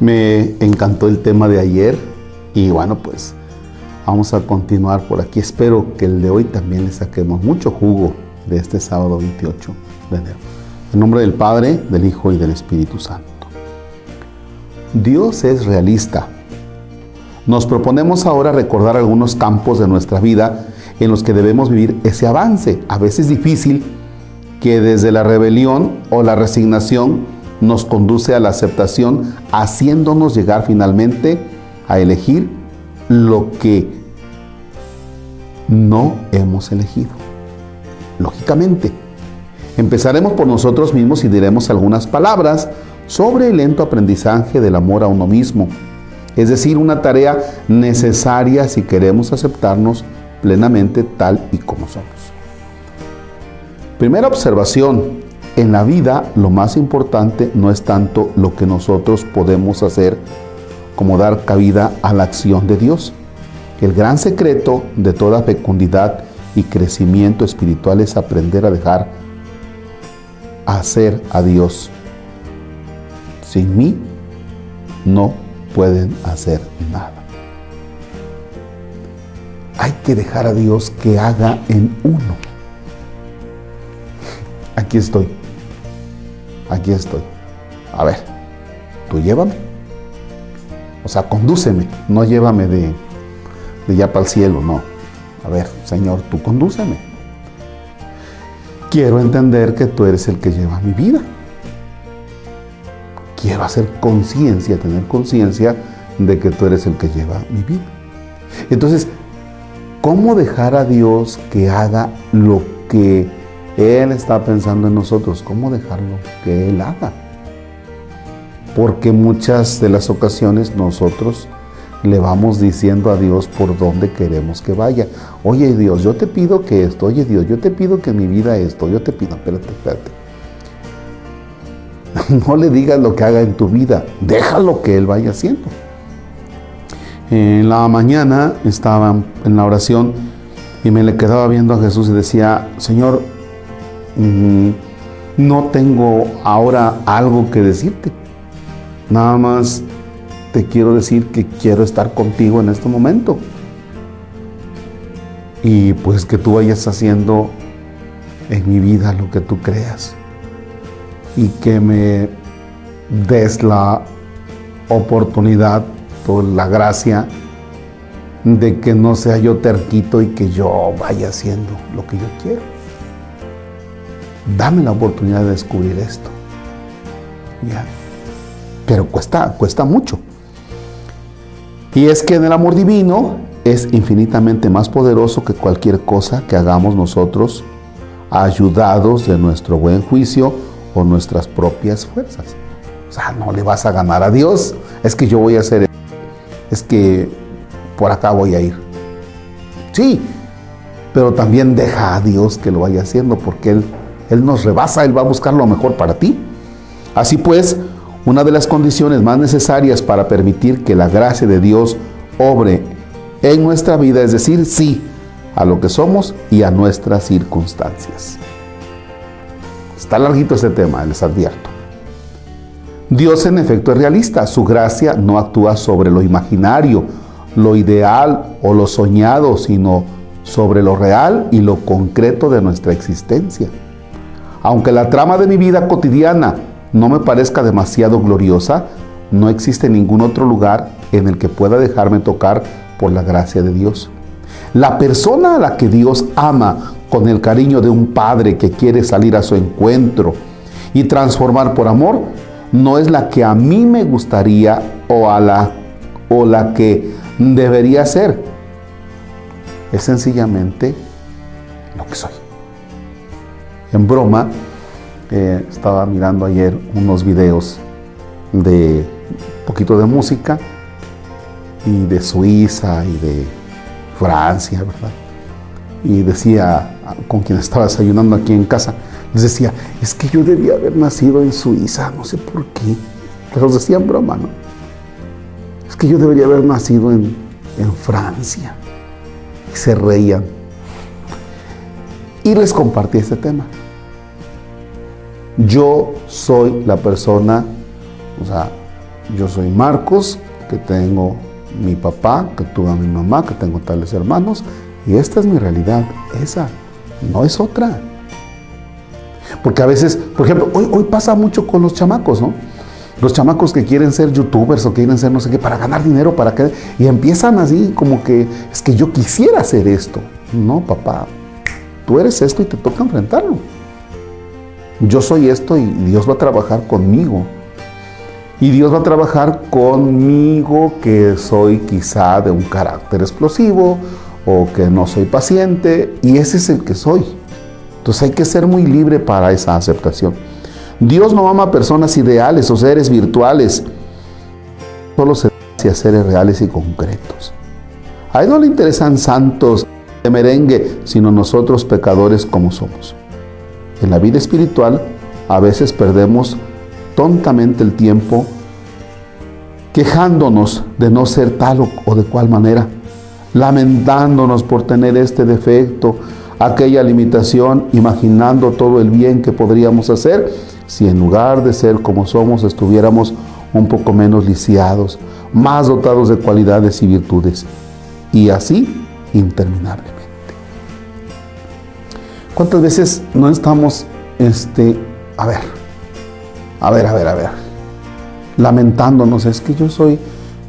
Me encantó el tema de ayer y bueno, pues vamos a continuar por aquí. Espero que el de hoy también le saquemos mucho jugo de este sábado 28 de enero. En nombre del Padre, del Hijo y del Espíritu Santo. Dios es realista. Nos proponemos ahora recordar algunos campos de nuestra vida en los que debemos vivir ese avance, a veces difícil, que desde la rebelión o la resignación nos conduce a la aceptación, haciéndonos llegar finalmente a elegir lo que no hemos elegido. Lógicamente, empezaremos por nosotros mismos y diremos algunas palabras sobre el lento aprendizaje del amor a uno mismo, es decir, una tarea necesaria si queremos aceptarnos plenamente tal y como somos. Primera observación, en la vida lo más importante no es tanto lo que nosotros podemos hacer como dar cabida a la acción de Dios. El gran secreto de toda fecundidad y crecimiento espiritual es aprender a dejar hacer a Dios. Sin mí no pueden hacer nada. Hay que dejar a Dios que haga en uno. Aquí estoy aquí estoy. A ver, tú llévame. O sea, condúceme, no llévame de, de ya para el cielo, no. A ver, Señor, tú condúceme. Quiero entender que tú eres el que lleva mi vida. Quiero hacer conciencia, tener conciencia de que tú eres el que lleva mi vida. Entonces, ¿cómo dejar a Dios que haga lo que él está pensando en nosotros, ¿cómo dejarlo que Él haga? Porque muchas de las ocasiones nosotros le vamos diciendo a Dios por dónde queremos que vaya. Oye Dios, yo te pido que esto, oye Dios, yo te pido que mi vida esto, yo te pido, espérate, espérate. No le digas lo que haga en tu vida, déjalo que Él vaya haciendo. En la mañana estaba en la oración y me le quedaba viendo a Jesús y decía, Señor, no tengo ahora algo que decirte. Nada más te quiero decir que quiero estar contigo en este momento. Y pues que tú vayas haciendo en mi vida lo que tú creas. Y que me des la oportunidad o la gracia de que no sea yo terquito y que yo vaya haciendo lo que yo quiero dame la oportunidad de descubrir esto. Pero cuesta, cuesta mucho. Y es que en el amor divino es infinitamente más poderoso que cualquier cosa que hagamos nosotros, ayudados de nuestro buen juicio o nuestras propias fuerzas. O sea, no le vas a ganar a Dios. Es que yo voy a hacer, es que por acá voy a ir. Sí, pero también deja a Dios que lo vaya haciendo porque Él él nos rebasa, Él va a buscar lo mejor para ti. Así pues, una de las condiciones más necesarias para permitir que la gracia de Dios obre en nuestra vida es decir sí a lo que somos y a nuestras circunstancias. Está larguito este tema, les advierto. Dios en efecto es realista, su gracia no actúa sobre lo imaginario, lo ideal o lo soñado, sino sobre lo real y lo concreto de nuestra existencia. Aunque la trama de mi vida cotidiana no me parezca demasiado gloriosa, no existe ningún otro lugar en el que pueda dejarme tocar por la gracia de Dios. La persona a la que Dios ama con el cariño de un padre que quiere salir a su encuentro y transformar por amor, no es la que a mí me gustaría o, a la, o la que debería ser. Es sencillamente lo que soy en broma, eh, estaba mirando ayer unos videos de un poquito de música y de Suiza y de Francia, ¿verdad? Y decía con quien estaba desayunando aquí en casa, les decía, es que yo debía haber nacido en Suiza, no sé por qué. Pero decía en broma, ¿no? Es que yo debería haber nacido en, en Francia. Y se reían. Y les compartí este tema. Yo soy la persona, o sea, yo soy Marcos, que tengo mi papá, que tuve a mi mamá, que tengo tales hermanos, y esta es mi realidad, esa, no es otra. Porque a veces, por ejemplo, hoy, hoy pasa mucho con los chamacos, ¿no? Los chamacos que quieren ser youtubers o quieren ser no sé qué, para ganar dinero, para que... Y empiezan así como que, es que yo quisiera hacer esto. No, papá, tú eres esto y te toca enfrentarlo. Yo soy esto y Dios va a trabajar conmigo. Y Dios va a trabajar conmigo que soy quizá de un carácter explosivo o que no soy paciente. Y ese es el que soy. Entonces hay que ser muy libre para esa aceptación. Dios no ama a personas ideales o seres virtuales, solo se hacia seres reales y concretos. A Él no le interesan santos de merengue, sino nosotros pecadores como somos. En la vida espiritual a veces perdemos tontamente el tiempo quejándonos de no ser tal o de cual manera, lamentándonos por tener este defecto, aquella limitación, imaginando todo el bien que podríamos hacer si en lugar de ser como somos estuviéramos un poco menos lisiados, más dotados de cualidades y virtudes, y así interminablemente. ¿Cuántas veces no estamos, este, a ver, a ver, a ver, a ver, lamentándonos, es que yo soy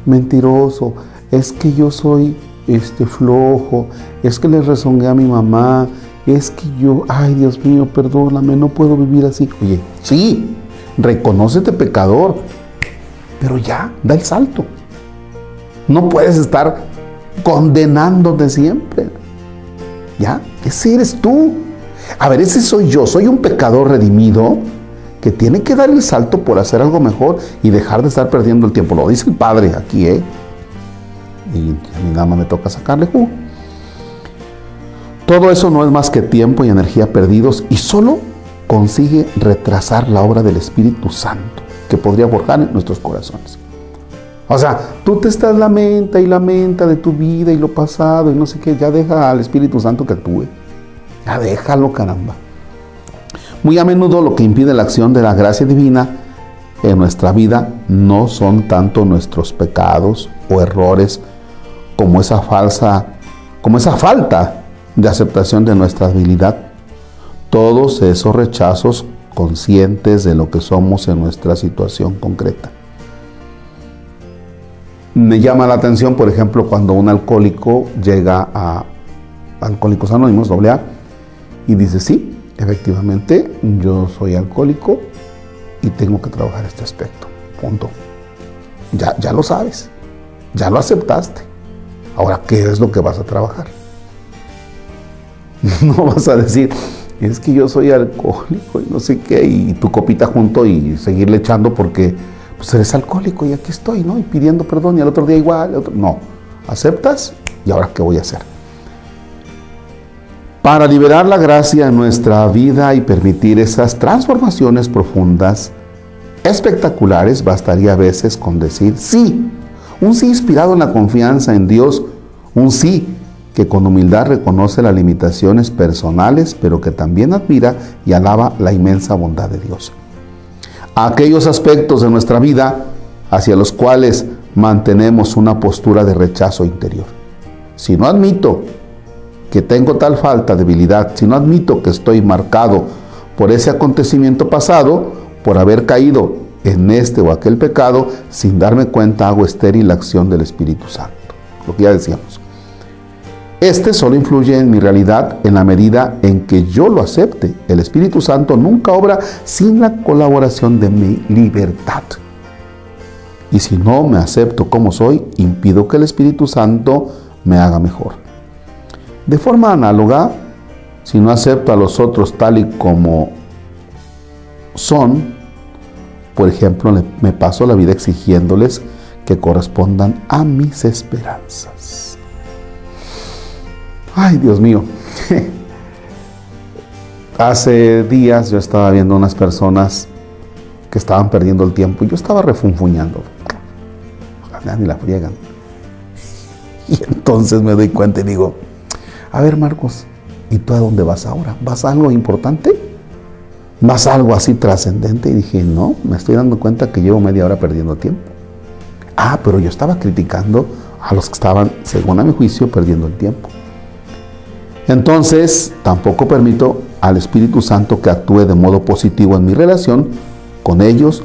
mentiroso, es que yo soy este flojo, es que le rezongué a mi mamá, es que yo, ay Dios mío, perdóname, no puedo vivir así. Oye, sí, reconócete pecador, pero ya, da el salto. No puedes estar condenándote siempre. ¿Ya? Ese eres tú. A ver, ese soy yo, soy un pecador redimido que tiene que dar el salto por hacer algo mejor y dejar de estar perdiendo el tiempo. Lo dice el Padre aquí, ¿eh? Y a nada más me toca sacarle jugo. Todo eso no es más que tiempo y energía perdidos y solo consigue retrasar la obra del Espíritu Santo que podría forjar en nuestros corazones. O sea, tú te estás lamenta y lamenta de tu vida y lo pasado y no sé qué, ya deja al Espíritu Santo que actúe. Ya déjalo, caramba. Muy a menudo lo que impide la acción de la gracia divina en nuestra vida no son tanto nuestros pecados o errores como esa falsa, como esa falta de aceptación de nuestra habilidad, todos esos rechazos conscientes de lo que somos en nuestra situación concreta. Me llama la atención, por ejemplo, cuando un alcohólico llega a Alcohólicos Anónimos, AA, y dice, sí, efectivamente, yo soy alcohólico y tengo que trabajar este aspecto. Punto. Ya, ya lo sabes, ya lo aceptaste. Ahora, ¿qué es lo que vas a trabajar? No vas a decir, es que yo soy alcohólico y no sé qué, y tu copita junto y seguirle echando porque pues eres alcohólico y aquí estoy, ¿no? Y pidiendo perdón y al otro día igual. No, aceptas y ahora qué voy a hacer. Para liberar la gracia en nuestra vida y permitir esas transformaciones profundas, espectaculares, bastaría a veces con decir sí. Un sí inspirado en la confianza en Dios, un sí que con humildad reconoce las limitaciones personales, pero que también admira y alaba la inmensa bondad de Dios. Aquellos aspectos de nuestra vida hacia los cuales mantenemos una postura de rechazo interior. Si no admito que tengo tal falta, debilidad, si no admito que estoy marcado por ese acontecimiento pasado, por haber caído en este o aquel pecado, sin darme cuenta hago estéril la acción del Espíritu Santo. Lo que ya decíamos. Este solo influye en mi realidad en la medida en que yo lo acepte. El Espíritu Santo nunca obra sin la colaboración de mi libertad. Y si no me acepto como soy, impido que el Espíritu Santo me haga mejor. De forma análoga, si no acepto a los otros tal y como son, por ejemplo, me paso la vida exigiéndoles que correspondan a mis esperanzas. Ay, Dios mío. Hace días yo estaba viendo unas personas que estaban perdiendo el tiempo y yo estaba refunfuñando. Ni la friegan. Y entonces me doy cuenta y digo, a ver Marcos, ¿y tú a dónde vas ahora? ¿Vas a algo importante? ¿Vas a algo así trascendente? Y dije, no, me estoy dando cuenta que llevo media hora perdiendo tiempo. Ah, pero yo estaba criticando a los que estaban, según a mi juicio, perdiendo el tiempo. Entonces, tampoco permito al Espíritu Santo que actúe de modo positivo en mi relación con ellos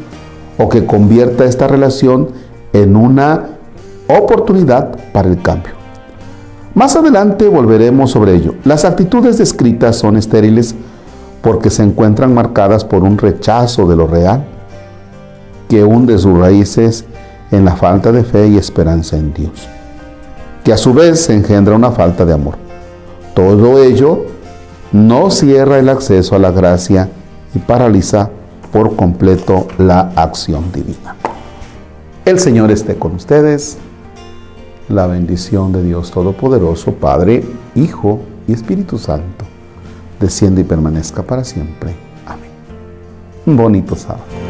o que convierta esta relación en una oportunidad para el cambio. Más adelante volveremos sobre ello. Las actitudes descritas son estériles porque se encuentran marcadas por un rechazo de lo real que hunde sus raíces en la falta de fe y esperanza en Dios, que a su vez engendra una falta de amor. Todo ello no cierra el acceso a la gracia y paraliza por completo la acción divina. El Señor esté con ustedes. La bendición de Dios Todopoderoso, Padre, Hijo y Espíritu Santo, desciende y permanezca para siempre. Amén. Un bonito sábado.